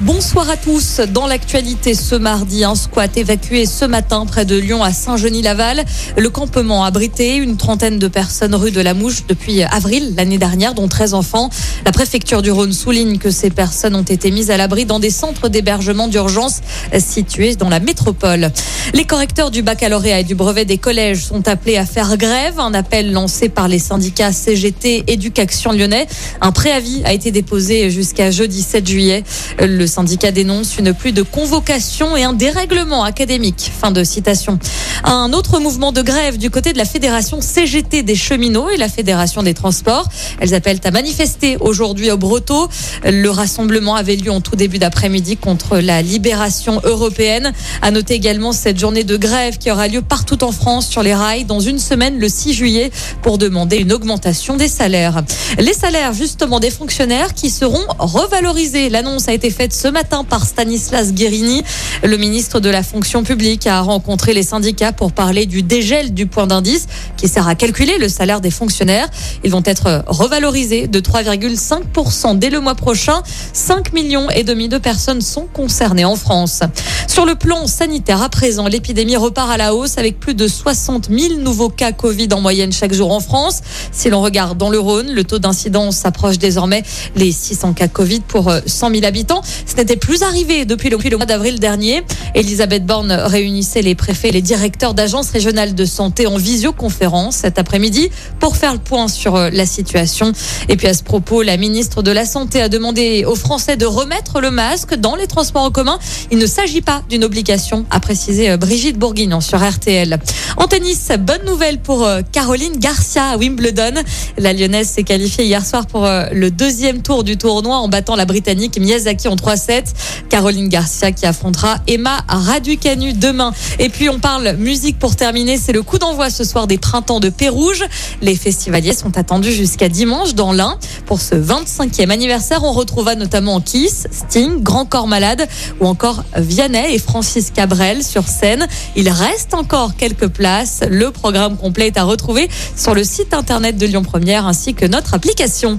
Bonsoir à tous. Dans l'actualité ce mardi, un squat évacué ce matin près de Lyon à Saint-Genis-Laval. Le campement abrité une trentaine de personnes rue de la Mouche depuis avril l'année dernière, dont 13 enfants. La préfecture du Rhône souligne que ces personnes ont été mises à l'abri dans des centres d'hébergement d'urgence situés dans la métropole. Les correcteurs du baccalauréat et du brevet des collèges sont appelés à faire grève. Un appel lancé par les syndicats CGT Éducation Lyonnais. Un préavis a été déposé jusqu'à jeudi 7 juillet. Le syndicat dénonce une pluie de convocations et un dérèglement académique. Fin de citation. Un autre mouvement de grève du côté de la fédération CGT des cheminots et la fédération des transports. Elles appellent à manifester aujourd'hui au Breteau. Le rassemblement avait lieu en tout début d'après-midi contre la libération européenne. À noter également cette journée de grève qui aura lieu partout en France sur les rails dans une semaine le 6 juillet pour demander une augmentation des salaires. Les salaires justement des fonctionnaires qui seront revalorisés. L'annonce a été faite ce matin par Stanislas Guérini. Le ministre de la fonction publique a rencontré les syndicats pour parler du dégel du point d'indice qui sert à calculer le salaire des fonctionnaires. Ils vont être revalorisés de 3,5% dès le mois prochain. 5 millions et demi de personnes sont concernées en France. Sur le plan sanitaire, à présent, l'épidémie repart à la hausse avec plus de 60 000 nouveaux cas Covid en moyenne chaque jour en France. Si l'on regarde dans le Rhône, le taux d'incidence s'approche désormais les 600 cas Covid pour 100 000 habitants. Ce n'était plus arrivé depuis le, mois d'avril dernier. Elisabeth Borne réunissait les préfets et les directeurs d'agences régionales de santé en visioconférence cet après-midi pour faire le point sur euh, la situation. Et puis à ce propos, la ministre de la Santé a demandé aux Français de remettre le masque dans les transports en commun. Il ne s'agit pas d'une obligation, a précisé euh, Brigitte Bourguignon sur RTL. En tennis, bonne nouvelle pour euh, Caroline Garcia à Wimbledon. La Lyonnaise s'est qualifiée hier soir pour le deuxième tour du tournoi en battant la Britannique Miyazaki en 3-7. Caroline Garcia qui affrontera Emma Raducanu demain. Et puis on parle musique pour terminer. C'est le coup d'envoi ce soir des printemps de Pérouge. Les festivaliers sont attendus jusqu'à dimanche dans l'Ain. Pour ce 25e anniversaire, on retrouvera notamment Kiss, Sting, Grand Corps Malade ou encore Vianney et Francis Cabrel sur scène. Il reste encore quelques places. Le programme complet est à retrouver sur le site internet de Lyon Première ainsi que notre application.